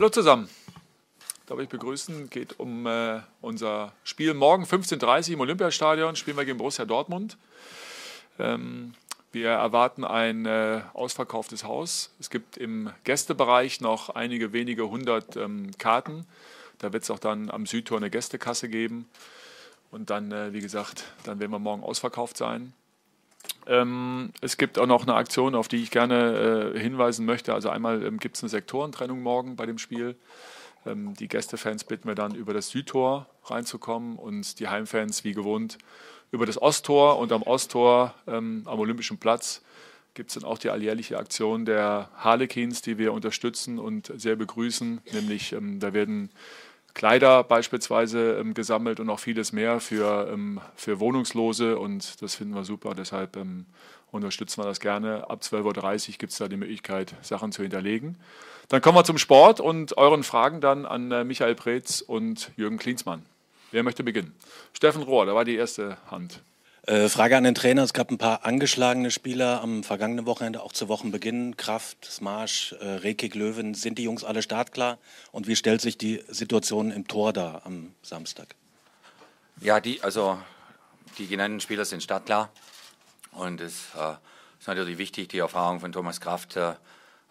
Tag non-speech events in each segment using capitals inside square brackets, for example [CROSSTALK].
Hallo zusammen. Darf ich begrüßen, geht um äh, unser Spiel morgen 15.30 Uhr im Olympiastadion, spielen wir gegen Borussia Dortmund. Ähm, wir erwarten ein äh, ausverkauftes Haus. Es gibt im Gästebereich noch einige wenige hundert ähm, Karten. Da wird es auch dann am Südtor eine Gästekasse geben. Und dann, äh, wie gesagt, dann werden wir morgen ausverkauft sein. Ähm, es gibt auch noch eine Aktion, auf die ich gerne äh, hinweisen möchte. Also einmal ähm, gibt es eine Sektorentrennung morgen bei dem Spiel. Ähm, die Gästefans bitten wir dann über das Südtor reinzukommen und die Heimfans wie gewohnt über das Osttor. Und am Osttor ähm, am Olympischen Platz gibt es dann auch die alljährliche Aktion der Harlequins, die wir unterstützen und sehr begrüßen. Nämlich ähm, da werden Kleider beispielsweise ähm, gesammelt und auch vieles mehr für, ähm, für Wohnungslose und das finden wir super. Deshalb ähm, unterstützen wir das gerne. Ab 12.30 Uhr gibt es da die Möglichkeit, Sachen zu hinterlegen. Dann kommen wir zum Sport und euren Fragen dann an äh, Michael Preetz und Jürgen Klinsmann. Wer möchte beginnen? Steffen Rohr, da war die erste Hand. Äh, Frage an den Trainer. Es gab ein paar angeschlagene Spieler am vergangenen Wochenende, auch zu Wochenbeginn. Kraft, Smarsch, äh, Rekik, Löwen. Sind die Jungs alle startklar? Und wie stellt sich die Situation im Tor dar am Samstag? Ja, die, also die genannten Spieler sind startklar. Und es äh, ist natürlich wichtig, die Erfahrung von Thomas Kraft äh,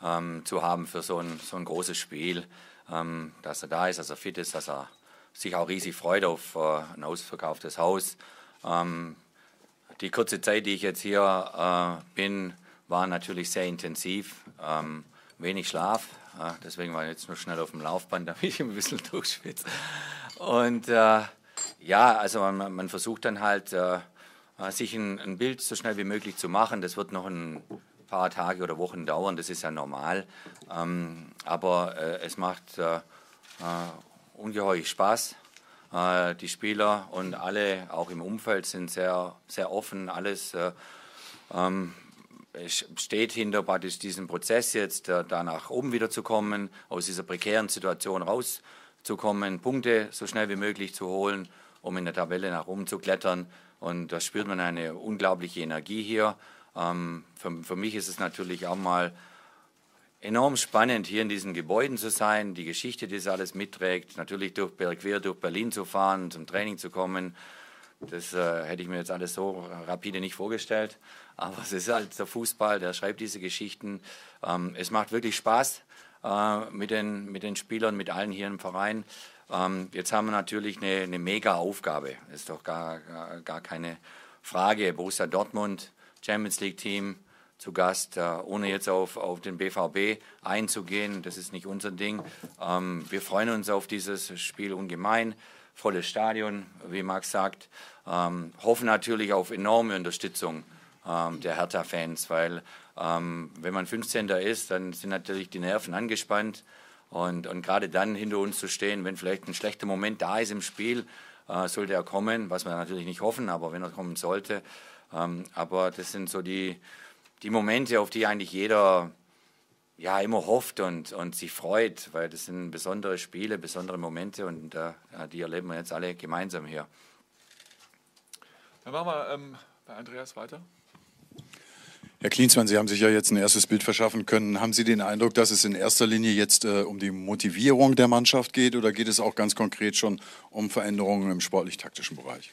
ähm, zu haben für so ein, so ein großes Spiel. Ähm, dass er da ist, dass er fit ist, dass er sich auch riesig freut auf äh, ein ausverkauftes Haus. Ähm, die kurze Zeit, die ich jetzt hier äh, bin, war natürlich sehr intensiv. Ähm, wenig Schlaf. Äh, deswegen war ich jetzt nur schnell auf dem Laufband, [LAUGHS] damit ich ein bisschen durchschwitze. Und äh, ja, also man, man, versucht dann halt, äh, äh, sich ein, ein, Bild so schnell wie möglich zu machen. Das wird noch ein paar Tage oder Wochen dauern, das ist ja normal. Ähm, aber äh, es macht ungeheuer Spaß. Äh, die Spieler und alle, auch im Umfeld, sind sehr, sehr offen. Alles äh, ähm, steht hinter praktisch diesem Prozess jetzt, äh, da nach oben wieder zu kommen, aus dieser prekären Situation rauszukommen, Punkte so schnell wie möglich zu holen, um in der Tabelle nach oben zu klettern. Und da spürt man eine unglaubliche Energie hier. Ähm, für, für mich ist es natürlich auch mal enorm spannend, hier in diesen Gebäuden zu sein, die Geschichte, die das alles mitträgt, natürlich durch, quer durch Berlin zu fahren, zum Training zu kommen. Das äh, hätte ich mir jetzt alles so rapide nicht vorgestellt. Aber es ist halt der Fußball, der schreibt diese Geschichten. Ähm, es macht wirklich Spaß äh, mit, den, mit den Spielern, mit allen hier im Verein. Ähm, jetzt haben wir natürlich eine, eine mega Aufgabe. Ist doch gar, gar, gar keine Frage. Borussia Dortmund, Champions League Team, zu Gast, äh, ohne jetzt auf, auf den BVB einzugehen. Das ist nicht unser Ding. Ähm, wir freuen uns auf dieses Spiel ungemein. Volles Stadion, wie Max sagt. Ähm, hoffen natürlich auf enorme Unterstützung ähm, der Hertha-Fans, weil wenn man 15. ist, dann sind natürlich die Nerven angespannt. Und, und gerade dann hinter uns zu stehen, wenn vielleicht ein schlechter Moment da ist im Spiel, äh, sollte er kommen, was wir natürlich nicht hoffen, aber wenn er kommen sollte. Aber das sind so die, die Momente, auf die eigentlich jeder ja immer hofft und, und sich freut, weil das sind besondere Spiele, besondere Momente und äh, die erleben wir jetzt alle gemeinsam hier. Dann machen wir ähm, bei Andreas weiter. Herr Klinsmann, Sie haben sich ja jetzt ein erstes Bild verschaffen können. Haben Sie den Eindruck, dass es in erster Linie jetzt äh, um die Motivierung der Mannschaft geht oder geht es auch ganz konkret schon um Veränderungen im sportlich-taktischen Bereich?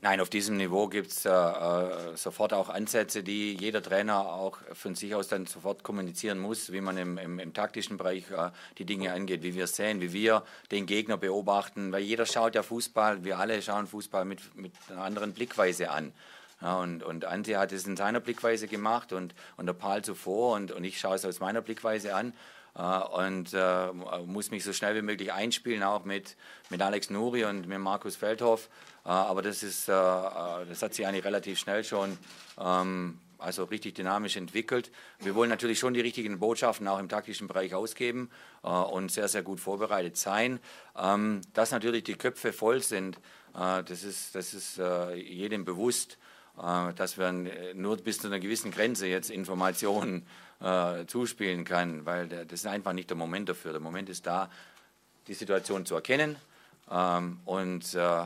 Nein, auf diesem Niveau gibt es äh, äh, sofort auch Ansätze, die jeder Trainer auch von sich aus dann sofort kommunizieren muss, wie man im, im, im taktischen Bereich äh, die Dinge angeht, wie wir es sehen, wie wir den Gegner beobachten, weil jeder schaut ja Fußball, wir alle schauen Fußball mit, mit einer anderen Blickweise an. Ja, und, und Ante hat es in seiner Blickweise gemacht und, und der Paul zuvor und, und ich schaue es aus meiner Blickweise an. Äh, und äh, muss mich so schnell wie möglich einspielen, auch mit, mit Alex Nuri und mit Markus Feldhoff. Äh, aber das, ist, das hat sich eigentlich relativ schnell schon ähm, also richtig dynamisch entwickelt. Wir wollen natürlich schon die richtigen Botschaften auch im taktischen Bereich ausgeben und sehr, sehr gut vorbereitet sein. Ähm, dass natürlich die Köpfe voll sind, das ist, das ist jedem bewusst, dass wir nur bis zu einer gewissen Grenze jetzt Informationen äh, zuspielen kann, weil das ist einfach nicht der Moment dafür. Der Moment ist da, die Situation zu erkennen ähm, und äh,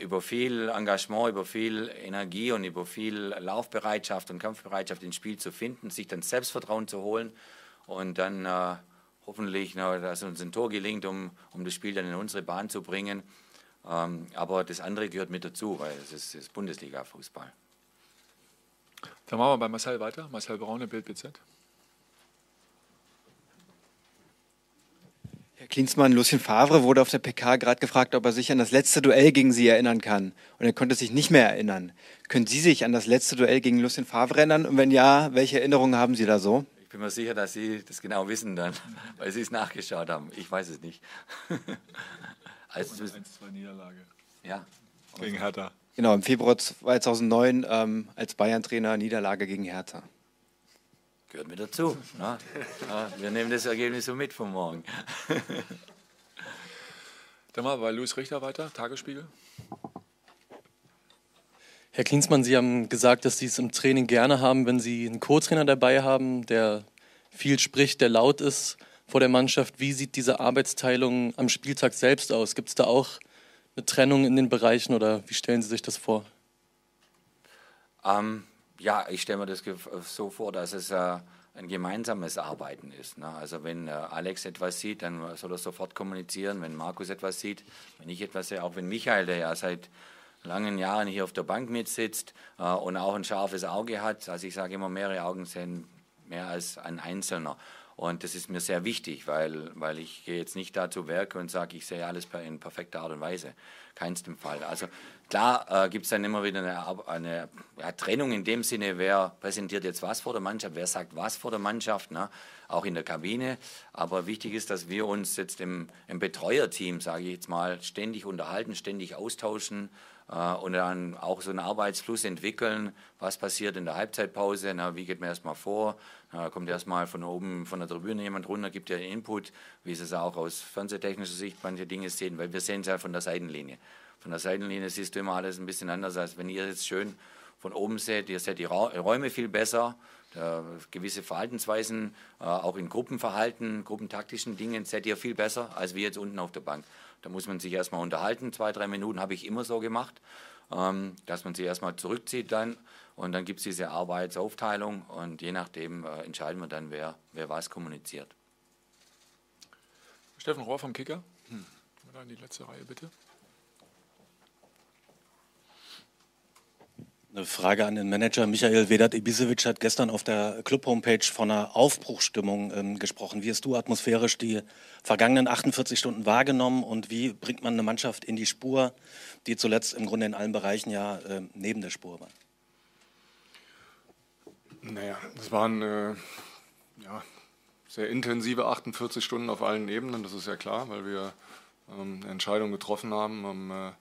über viel Engagement, über viel Energie und über viel Laufbereitschaft und Kampfbereitschaft ins Spiel zu finden, sich dann Selbstvertrauen zu holen und dann äh, hoffentlich, dass uns ein Tor gelingt, um, um das Spiel dann in unsere Bahn zu bringen. Ähm, aber das andere gehört mit dazu, weil es ist, ist Bundesliga-Fußball. Dann machen wir bei Marcel weiter. Marcel Braune, Bild BZ. Herr Klinsmann, Lucien Favre wurde auf der PK gerade gefragt, ob er sich an das letzte Duell gegen Sie erinnern kann. Und er konnte sich nicht mehr erinnern. Können Sie sich an das letzte Duell gegen Lucien Favre erinnern? Und wenn ja, welche Erinnerungen haben Sie da so? Ich bin mir sicher, dass Sie das genau wissen dann, [LAUGHS] weil Sie es nachgeschaut haben. Ich weiß es nicht. [LAUGHS] also, 1-2 Niederlage. Ja. Gegen Hertha. Genau, im Februar 2009 ähm, als Bayern-Trainer Niederlage gegen Hertha. Gehört mir dazu. Ne? [LAUGHS] Ja, wir nehmen das Ergebnis so mit von morgen. [LAUGHS] Dann mal bei Luis Richter weiter, Tagesspiegel. Herr Klinsmann, Sie haben gesagt, dass Sie es im Training gerne haben, wenn Sie einen Co-Trainer dabei haben, der viel spricht, der laut ist vor der Mannschaft. Wie sieht diese Arbeitsteilung am Spieltag selbst aus? Gibt es da auch eine Trennung in den Bereichen oder wie stellen Sie sich das vor? Ähm, ja, ich stelle mir das so vor, dass es äh, ein gemeinsames Arbeiten ist. Ne? Also wenn äh, Alex etwas sieht, dann soll er sofort kommunizieren. Wenn Markus etwas sieht, wenn ich etwas sehe, auch wenn Michael, der ja seit langen Jahren hier auf der Bank mitsitzt äh, und auch ein scharfes Auge hat. Also ich sage immer, mehrere Augen sehen mehr als ein Einzelner. Und das ist mir sehr wichtig, weil, weil ich gehe jetzt nicht dazu Werke und sage, ich sehe alles in perfekter Art und Weise. Keinstem Fall. Also klar äh, gibt es dann immer wieder eine, eine ja, Trennung in dem Sinne, wer präsentiert jetzt was vor der Mannschaft, wer sagt was vor der Mannschaft, ne? auch in der Kabine. Aber wichtig ist, dass wir uns jetzt im, im Betreuerteam, sage ich jetzt mal, ständig unterhalten, ständig austauschen und dann auch so einen Arbeitsfluss entwickeln. Was passiert in der Halbzeitpause? Na, wie geht man erstmal vor? Na, kommt erstmal von oben von der Tribüne jemand runter, gibt ja Input, wie Sie es auch aus fernsehtechnischer Sicht manche Dinge sehen, weil wir sehen es ja von der Seitenlinie. Von der Seitenlinie siehst du immer alles ein bisschen anders, als wenn ihr jetzt schön von oben seht. Ihr seht die Räume viel besser, gewisse Verhaltensweisen, äh, auch in Gruppenverhalten, gruppentaktischen Dingen seht ihr viel besser als wir jetzt unten auf der Bank. Da muss man sich erstmal unterhalten. Zwei, drei Minuten habe ich immer so gemacht, ähm, dass man sich erstmal zurückzieht dann und dann gibt es diese Arbeitsaufteilung und je nachdem äh, entscheiden wir dann, wer, wer was kommuniziert. Steffen Rohr vom Kicker. Hm. In die letzte Reihe bitte. Eine Frage an den Manager. Michael Vedat Ibisevic hat gestern auf der Club-Homepage von einer Aufbruchstimmung ähm, gesprochen. Wie hast du atmosphärisch die vergangenen 48 Stunden wahrgenommen und wie bringt man eine Mannschaft in die Spur, die zuletzt im Grunde in allen Bereichen ja äh, neben der Spur war? Naja, das waren äh, ja, sehr intensive 48 Stunden auf allen Ebenen, das ist ja klar, weil wir ähm, eine Entscheidung getroffen haben am äh,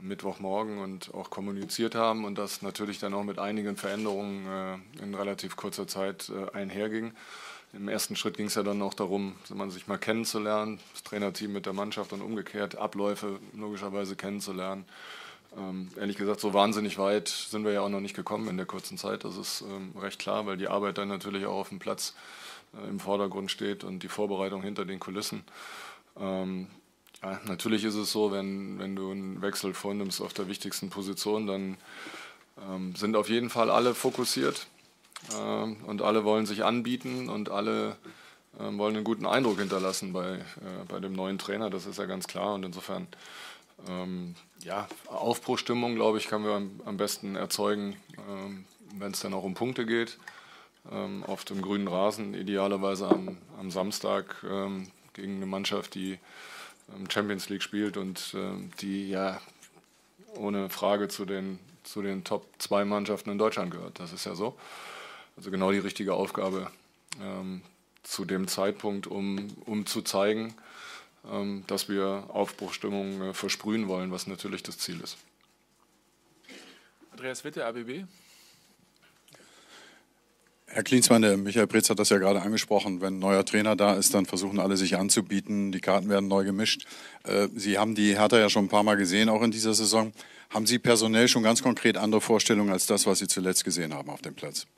Mittwochmorgen und auch kommuniziert haben und das natürlich dann auch mit einigen Veränderungen äh, in relativ kurzer Zeit äh, einherging. Im ersten Schritt ging es ja dann auch darum, sich mal kennenzulernen, das Trainerteam mit der Mannschaft und umgekehrt Abläufe logischerweise kennenzulernen. Ähm, ehrlich gesagt, so wahnsinnig weit sind wir ja auch noch nicht gekommen in der kurzen Zeit. Das ist ähm, recht klar, weil die Arbeit dann natürlich auch auf dem Platz äh, im Vordergrund steht und die Vorbereitung hinter den Kulissen. Ähm, ja, natürlich ist es so, wenn, wenn du einen Wechsel vornimmst auf der wichtigsten Position, dann ähm, sind auf jeden Fall alle fokussiert ähm, und alle wollen sich anbieten und alle ähm, wollen einen guten Eindruck hinterlassen bei, äh, bei dem neuen Trainer, das ist ja ganz klar und insofern ähm, ja, Aufbruchstimmung, glaube ich, können wir am, am besten erzeugen, ähm, wenn es dann auch um Punkte geht. Ähm, auf dem grünen Rasen, idealerweise am, am Samstag gegen eine Mannschaft, die Champions League spielt und äh, die ja ohne Frage zu den, zu den Top 2 Mannschaften in Deutschland gehört. Das ist ja so. Also genau die richtige Aufgabe ähm, zu dem Zeitpunkt, um, um zu zeigen, ähm, dass wir Aufbruchstimmung äh, versprühen wollen, was natürlich das Ziel ist. Andreas Witte, ABB. Herr Klinsmann, der Michael Pretz hat das ja gerade angesprochen. Wenn ein neuer Trainer da ist, dann versuchen alle sich anzubieten. Die Karten werden neu gemischt. Äh, Sie haben die Hertha ja schon ein paar Mal gesehen, auch in dieser Saison. Haben Sie personell schon ganz konkret andere Vorstellungen als das, was Sie zuletzt gesehen haben auf dem Platz?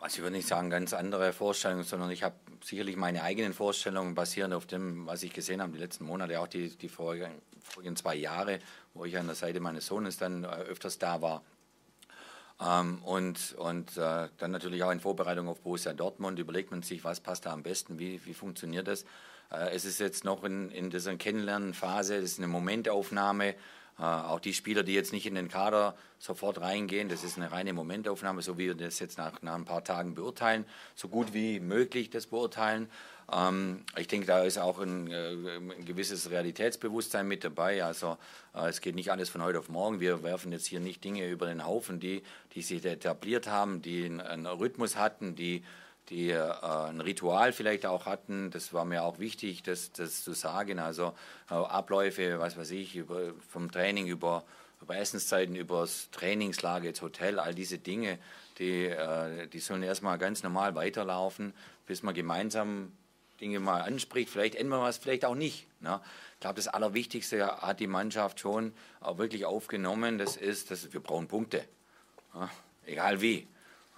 Also ich würde nicht sagen ganz andere Vorstellungen, sondern ich habe sicherlich meine eigenen Vorstellungen basierend auf dem, was ich gesehen habe die letzten Monate, auch die, die vorigen, vorigen zwei Jahre, wo ich an der Seite meines Sohnes dann äh, öfters da war. Ähm, und und äh, dann natürlich auch in Vorbereitung auf Borussia Dortmund überlegt man sich, was passt da am besten, wie, wie funktioniert das. Äh, es ist jetzt noch in, in dieser Kennenlernphase, es ist eine Momentaufnahme. Äh, auch die Spieler, die jetzt nicht in den Kader sofort reingehen, das ist eine reine Momentaufnahme, so wie wir das jetzt nach, nach ein paar Tagen beurteilen, so gut wie möglich das beurteilen. Ähm, ich denke, da ist auch ein, äh, ein, gewisses Realitätsbewusstsein mit dabei. Also äh, es geht nicht alles von heute auf morgen. Wir werfen jetzt hier nicht Dinge über den Haufen, die, die sich etabliert haben, die einen, Rhythmus hatten, die, die äh, ein Ritual vielleicht auch hatten. Das war mir auch wichtig, das, das zu sagen. Also Abläufe, was weiß ich, über, vom Training über, über Essenszeiten, über das Trainingslager, das Hotel, all diese Dinge, die, die sollen erstmal ganz normal weiterlaufen, bis man gemeinsam Dinge mal anspricht. Vielleicht ändern wir was, vielleicht auch nicht. Ne? Ich glaube, das Allerwichtigste hat die Mannschaft schon auch wirklich aufgenommen. Das ist, dass wir brauchen Punkte. Ja? Egal wie.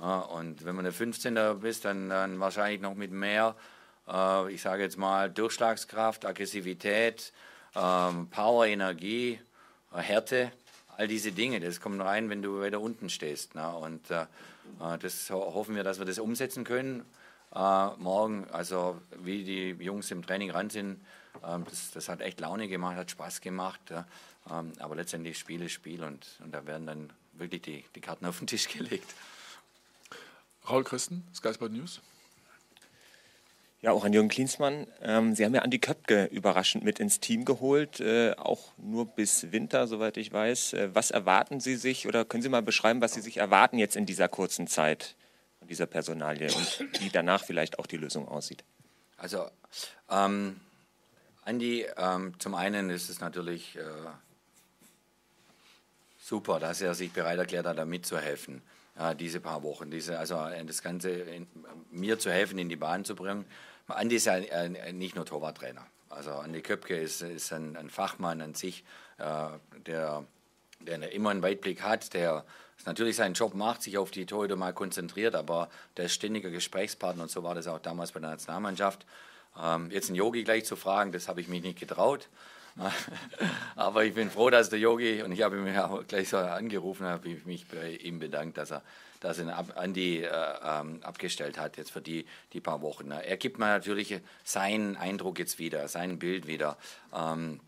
Ja? Und wenn man der 15. bist, dann, dann wahrscheinlich noch mit mehr, äh, ich sage jetzt mal, Durchschlagskraft, Aggressivität, ähm, Power, Energie, äh, Härte. All diese Dinge, das kommt rein, wenn du weiter unten stehst. Ne? Und äh, äh das hoffen wir, dass wir das umsetzen können äh, morgen. Also wie die Jungs im Training ran sind, ähm, das, das, hat echt Laune gemacht, hat Spaß gemacht. Ja. Ähm, aber letztendlich Spiel ist Spiel und, und da werden dann wirklich die, die Karten [LAUGHS] auf den Tisch gelegt. Raul Christen, Sky Sport News. Ja, auch an Jürgen Klinsmann. Ähm, Sie haben ja Andi Köpke überraschend mit ins Team geholt, äh, auch nur bis Winter, soweit ich weiß. Äh, was erwarten Sie sich oder können Sie mal beschreiben, was Sie sich erwarten jetzt in dieser kurzen Zeit? Dieser Personalie und wie danach vielleicht auch die Lösung aussieht? Also, ähm, Andi, ähm, zum einen ist es natürlich äh, super, dass er sich bereit erklärt hat, da mitzuhelfen. Äh, diese paar Wochen, diese, also äh, das Ganze in, mir zu helfen, in die Bahn zu bringen. Andi ist ja äh, nicht nur Torwarttrainer. Also Andi Köpke ist, ist ein, ein Fachmann an sich, äh, der, der immer einen Weitblick hat, der natürlich seinen Job macht, sich auf die Torhüter mal konzentriert, aber der ist ständiger Gesprächspartner und so war das auch damals bei der Nationalmannschaft. Ähm, jetzt einen Yogi gleich zu fragen, das habe ich mich nicht getraut. [LAUGHS] aber ich bin froh, dass der Yogi, und ich habe ihn ja gleich so angerufen, habe ich mich bei ihm bedankt, dass er, dass er ab, Andi äh, ähm, abgestellt hat jetzt für die, die paar Wochen. Er gibt mir natürlich seinen Eindruck jetzt wieder, sein Bild wieder. Ähm,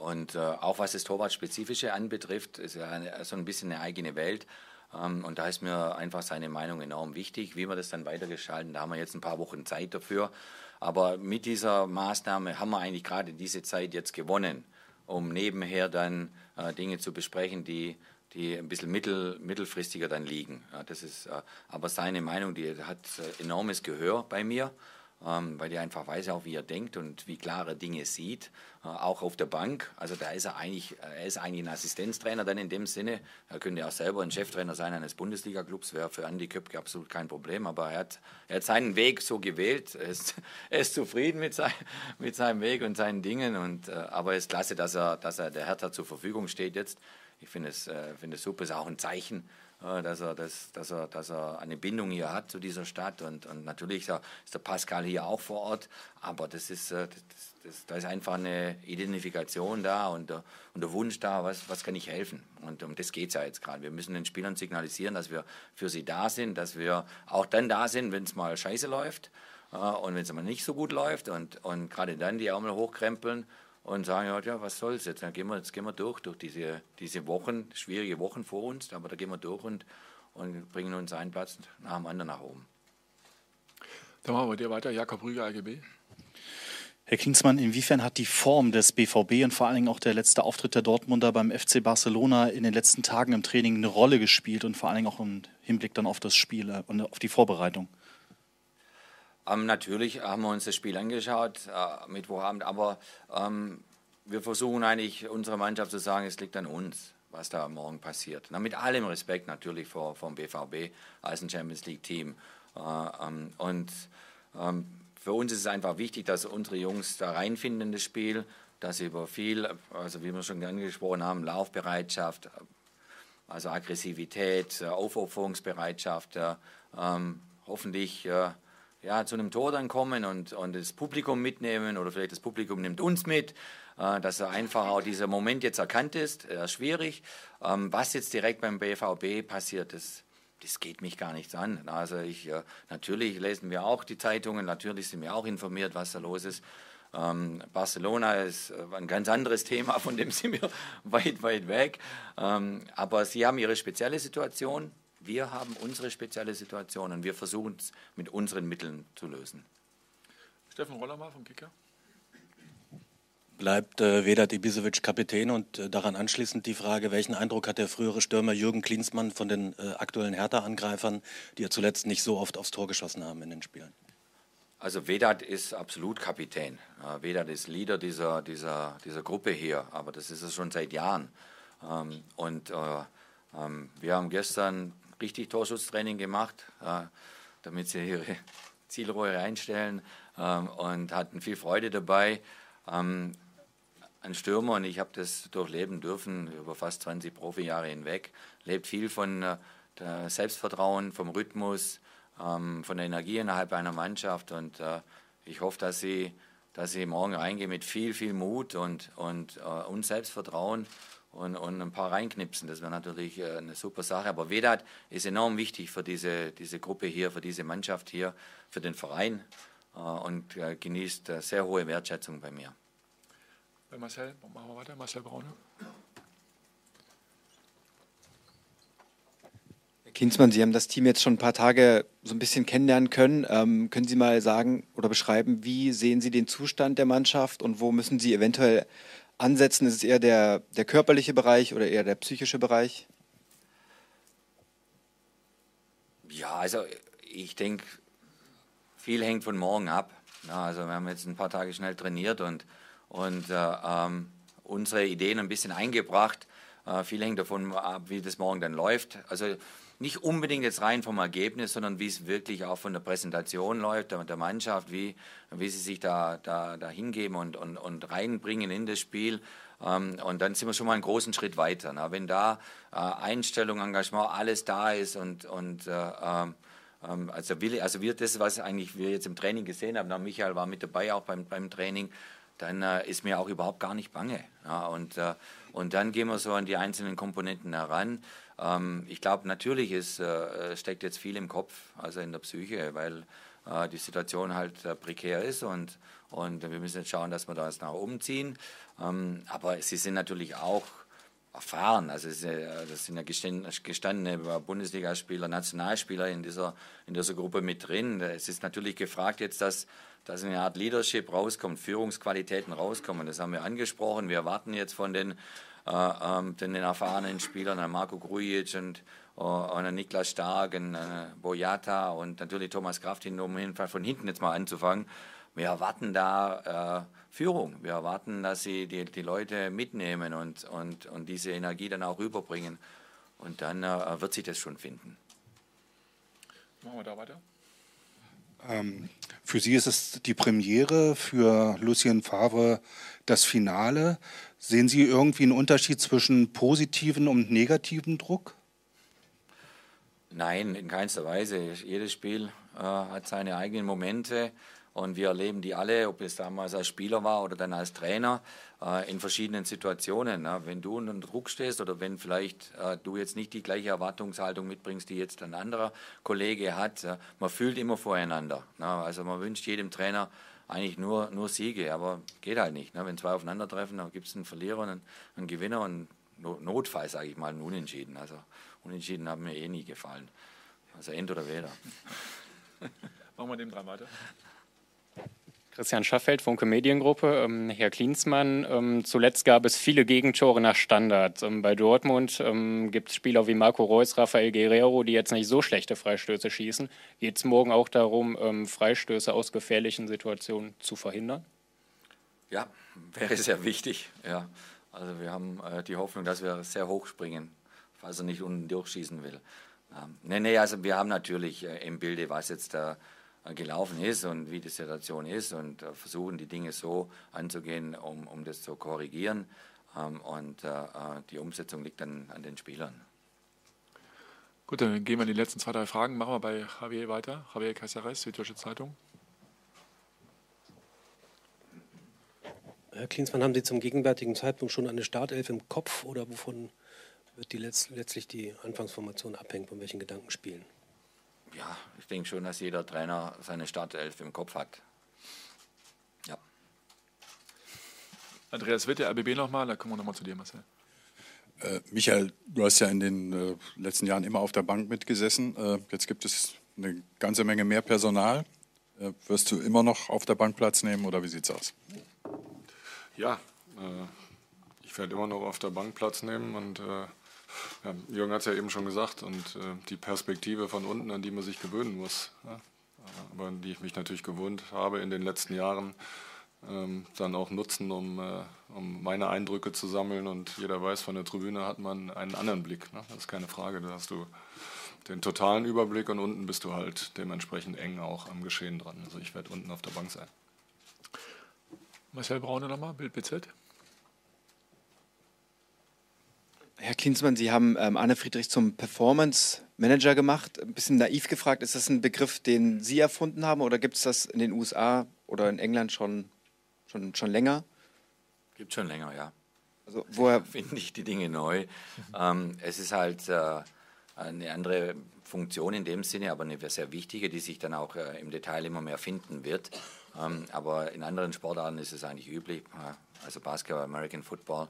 und äh, auch was das Torwartspezifische anbetrifft, ist ja eine, so ein bisschen eine eigene Welt. Ähm, und da ist mir einfach seine Meinung enorm wichtig, wie wir das dann weitergestalten. Da haben wir jetzt ein paar Wochen Zeit dafür. Aber mit dieser Maßnahme haben wir eigentlich gerade diese Zeit jetzt gewonnen, um nebenher dann äh, Dinge zu besprechen, die, die ein bisschen mittel, mittelfristiger dann liegen. Ja, das ist, äh, aber seine Meinung, die hat äh, enormes Gehör bei mir weil er einfach weiß auch, wie er denkt und wie klar er Dinge sieht, äh, auch auf der Bank. Also da ist er eigentlich, er ist eigentlich ein Assistenztrainer dann in dem Sinne. Er könnte auch selber ein Cheftrainer sein eines Bundesliga-Clubs, wäre für Andi Köpke absolut kein Problem, aber er hat, er hat seinen Weg so gewählt. [LAUGHS] Er ist, er ist zufrieden mit, sein, mit seinem Weg und seinen Dingen, und, äh, aber es ist klasse, dass er, dass er der Hertha zur Verfügung steht jetzt. Ich finde es, äh, find es super, ist auch ein Zeichen dass er, dass, dass, er, dass er eine Bindung hier hat zu dieser Stadt. Und, und natürlich ist der Pascal hier auch vor Ort, aber das ist, äh, das, das, da ist einfach eine Identifikation da und der, und der Wunsch da, was, was kann ich helfen. Und um das geht es ja jetzt gerade. Wir müssen den Spielern signalisieren, dass wir für sie da sind, dass wir auch dann da sind, wenn es mal scheiße läuft. Und wenn es mal nicht so gut läuft und, und gerade dann die Ärmel hochkrempeln und sagen, ja, was soll's jetzt, dann gehen wir, jetzt gehen wir durch, durch diese, diese Wochen, schwierige Wochen vor uns, aber da gehen wir durch und, und bringen uns einen Platz nach dem anderen nach oben. Dann machen wir dir weiter, Jakob Rüger, AGB. Herr Klinsmann, inwiefern hat die Form des BVB und vor allen Dingen auch der letzte Auftritt der Dortmunder beim FC Barcelona in den letzten Tagen im Training eine Rolle gespielt und vor allen Dingen auch im Hinblick dann auf das Spiel äh, und auf die Vorbereitung? Ähm, natürlich haben wir uns das Spiel angeschaut, äh, Mittwochabend, aber ähm, wir versuchen eigentlich unserer Mannschaft zu sagen, es liegt an uns, was da morgen passiert. Na, mit allem Respekt natürlich vor, vom BVB als ein Champions League-Team. Äh, ähm, und ähm, für uns ist es einfach wichtig, dass unsere Jungs da reinfinden in das Spiel, dass sie über viel, also wie wir schon angesprochen haben, Laufbereitschaft, also Aggressivität, Aufopferungsbereitschaft, äh, ähm, hoffentlich äh, ja, zu einem Tor dann kommen und, und das Publikum mitnehmen oder vielleicht das Publikum nimmt uns mit, äh, dass er einfach auch dieser Moment jetzt erkannt ist, äh, schwierig. Ähm, was jetzt direkt beim BVB passiert, das, das geht mich gar nichts an. Also ich, äh, natürlich lesen wir auch die Zeitungen, natürlich sind wir auch informiert, was da los ist. Ähm, Barcelona ist äh, ein ganz anderes Thema, von dem [LAUGHS] sind wir weit, weit weg. Ähm, aber sie haben ihre spezielle Situation. Wir haben unsere spezielle Situation und wir versuchen es mit unseren Mitteln zu lösen. Steffen Roller mal vom Kicker. Bleibt äh, Vedat Ibisevic Kapitän und äh, daran anschließend die Frage, welchen Eindruck hat der frühere Stürmer Jürgen Klinsmann von den äh, aktuellen Hertha-Angreifern, die ja zuletzt nicht so oft aufs Tor geschossen haben in den Spielen? Also Vedat ist absolut Kapitän. Äh, Vedat ist Leader dieser, dieser, dieser Gruppe hier, aber das ist es schon seit Jahren. Ähm, und äh, ähm, wir haben gestern richtig Torschutztraining gemacht, äh, damit sie ihre [LAUGHS] Zielrohre einstellen ähm, und hatten viel Freude dabei. Ähm, ein Stürmer, und ich habe das durchleben dürfen über fast 20 Profijahre hinweg, lebt viel von äh, Selbstvertrauen, vom Rhythmus, ähm, von der Energie innerhalb einer Mannschaft. Und äh, ich hoffe, dass sie, dass sie morgen reingehen mit viel, viel Mut und, und, und Selbstvertrauen und, und ein paar reinknipsen. Das wäre natürlich äh, eine super Sache. Aber Vedat ist enorm wichtig für diese, diese Gruppe hier, für diese Mannschaft hier, für den Verein äh, und äh, genießt sehr hohe Wertschätzung bei mir. Bei Marcel, machen wir weiter. Marcel Braune. Herr Kienzmann, Sie haben das Team jetzt schon ein paar Tage so ein bisschen kennenlernen können. Ähm, können Sie mal sagen oder beschreiben, wie sehen Sie den Zustand der Mannschaft und wo müssen Sie eventuell ansetzen? Ist es eher der, der körperliche Bereich oder eher der psychische Bereich? Ja, also ich denke, viel hängt von morgen ab. Ja, also wir haben jetzt ein paar Tage schnell trainiert und und äh, ähm, unsere Ideen ein bisschen eingebracht. Äh, viel hängt davon ab, wie das morgen dann läuft. Also nicht unbedingt jetzt rein vom Ergebnis, sondern wie es wirklich auch von der Präsentation läuft, der, der Mannschaft, wie, wie sie sich da, da, da hingeben und, und, und reinbringen in das Spiel. Ähm, und dann sind wir schon mal einen großen Schritt weiter. Na, wenn da äh, Einstellung, Engagement, alles da ist und, und äh, ähm, ähm also, Wille, also wir, das, was eigentlich wir jetzt im Training gesehen haben, na, Michael war mit dabei auch beim, beim Training, dann äh, ist mir auch überhaupt gar nicht bange. Ja, und, äh, und dann gehen wir so an die einzelnen Komponenten heran. Ähm, ich glaube, natürlich ist, äh, steckt jetzt viel im Kopf, also in der Psyche, weil äh, die Situation halt äh, prekär ist und, und wir müssen jetzt schauen, dass wir das nach oben ziehen. Ähm, aber sie sind natürlich auch erfahren. Also das sind ja gestandene Bundesligaspieler, Nationalspieler in dieser, in dieser Gruppe mit drin. Es ist natürlich gefragt jetzt, dass dass eine Art Leadership rauskommt, Führungsqualitäten rauskommen. Das haben wir angesprochen. Wir erwarten jetzt von den, äh, ähm, den erfahrenen Spielern, an Marco Grujic und, äh, und Niklas Stark, und, äh, Boyata und natürlich Thomas Kraft, um von hinten jetzt mal anzufangen. Wir erwarten da äh, Führung. Wir erwarten, dass sie die, die Leute mitnehmen und, und, und diese Energie dann auch rüberbringen. Und dann äh, wird sich das schon finden. Machen wir da weiter. Ähm, für Sie ist es die Premiere, für Lucien Favre das Finale. Sehen Sie irgendwie einen Unterschied zwischen positiven und negativen Druck? Nein, in keinster Weise. Jedes Spiel äh, hat seine eigenen Momente. Und wir erleben die alle, ob es damals als Spieler war oder dann als Trainer, äh, in verschiedenen Situationen. Ne? Wenn du unter Druck stehst oder wenn vielleicht äh, du jetzt nicht die gleiche Erwartungshaltung mitbringst, die jetzt ein anderer Kollege hat, äh, man fühlt immer voreinander. Ne? Also man wünscht jedem Trainer eigentlich nur, nur Siege, aber geht halt nicht. Ne? Wenn zwei aufeinandertreffen, dann gibt es einen Verlierer und einen, einen Gewinner und Notfall, sage ich mal, einen Unentschieden. Also Unentschieden haben mir eh nie gefallen. Also End oder Weder. [LAUGHS] [LAUGHS] Machen wir dem dran weiter. Christian Schaffeld, Funke Mediengruppe. Ähm, Herr Klinsmann, ähm, zuletzt gab es viele Gegentore nach Standard. Ähm, bei Dortmund ähm, gibt es Spieler wie Marco Reus, Rafael Guerrero, die jetzt nicht so schlechte Freistöße schießen. Geht es morgen auch darum, ähm, Freistöße aus gefährlichen Situationen zu verhindern? Ja, wäre sehr wichtig. Ja. Also wir haben äh, die Hoffnung, dass wir sehr hoch springen, falls er nicht unten durchschießen will. Ähm, nee, nee, also wir haben natürlich äh, im Bilde, was jetzt da äh, gelaufen ist und wie die Situation ist und äh, versuchen die Dinge so anzugehen, um, um das zu korrigieren. Ähm, und äh, die Umsetzung liegt dann an den Spielern. Gut, dann gehen wir in die letzten zwei, drei Fragen. Machen wir bei Javier weiter. Javier Casares, Süddeutsche Zeitung. Herr Klinsmann, haben Sie zum gegenwärtigen Zeitpunkt schon eine Startelf im Kopf oder wovon wird die letzt, letztlich die Anfangsformation abhängen, von welchen Gedanken spielen? Ja, ich denke schon, dass jeder Trainer seine Startelf im Kopf hat. Ja. Andreas Witte, RBB nochmal, da kommen wir nochmal zu dir, Marcel. Äh, Michael, du hast ja in den äh, letzten Jahren immer auf der Bank mitgesessen. Äh, jetzt gibt es eine ganze Menge mehr Personal. Äh, wirst du immer noch auf der Bank Platz nehmen oder wie sieht es aus? Ja, äh, ich werde immer noch auf der Bank Platz nehmen und äh, ja, Jürgen hat es ja eben schon gesagt und die Perspektive von unten, an die man sich gewöhnen muss, ja, aber an die ich mich natürlich gewohnt habe in den letzten Jahren, ähm, dann auch nutzen, um, äh, um meine Eindrücke zu sammeln. Und jeder weiß, von der Tribüne hat man einen anderen Blick. Ne? Das ist keine Frage. Da hast du den totalen Überblick und unten bist du halt dementsprechend eng auch am Geschehen dran. Also ich werde unten auf der Bank sein. Marcel Braune nochmal, Bild BZ. Herr Klinsmann, Sie haben ähm, Anne Friedrich zum Performance Manager gemacht. Ein bisschen naiv gefragt, ist das ein Begriff, den Sie erfunden haben oder gibt es das in den USA oder in England schon Schon, schon länger? Gibt schon länger, ja. Also woher [LAUGHS] finde ich die Dinge neu? ähm, es ist halt äh, eine andere Funktion in dem Sinne, aber eine sehr wichtige, die sich dann auch äh, im Detail immer mehr finden wird. Ähm, aber in anderen Sportarten ist es eigentlich üblich, äh, also Basketball, American Football.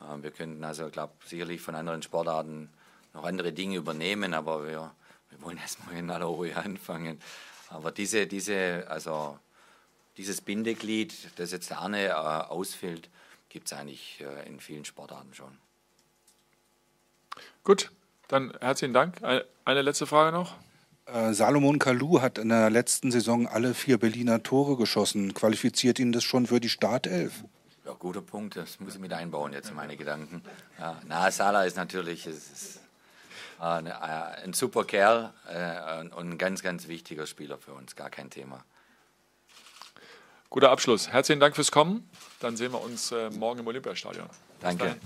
Äh, wir könnten also, glaube sicherlich von anderen Sportarten noch andere Dinge übernehmen, aber wir, wir wollen [LAUGHS] erstmal in aller Ruhe anfangen. Aber diese, diese, also dieses Bindeglied, das jetzt der Arne äh, ausfällt, gibt es eigentlich äh, in vielen Sportarten schon. Gut, dann herzlichen Dank. Eine letzte Frage noch. Äh, Salomon Kalou hat in der letzten Saison alle vier Berliner Tore geschossen. Qualifiziert ihn das schon für die Startelf? Ja, guter Punkt. Das muss ich mit einbauen jetzt in meine Gedanken. Ja, na, Salah ist natürlich ist, äh, ein, ein super Kerl äh, und ein ganz, ganz wichtiger Spieler für uns. Gar kein Thema. Guter Abschluss. Herzlichen Dank fürs Kommen. Dann sehen wir uns äh, morgen im Olympiastadion. Danke.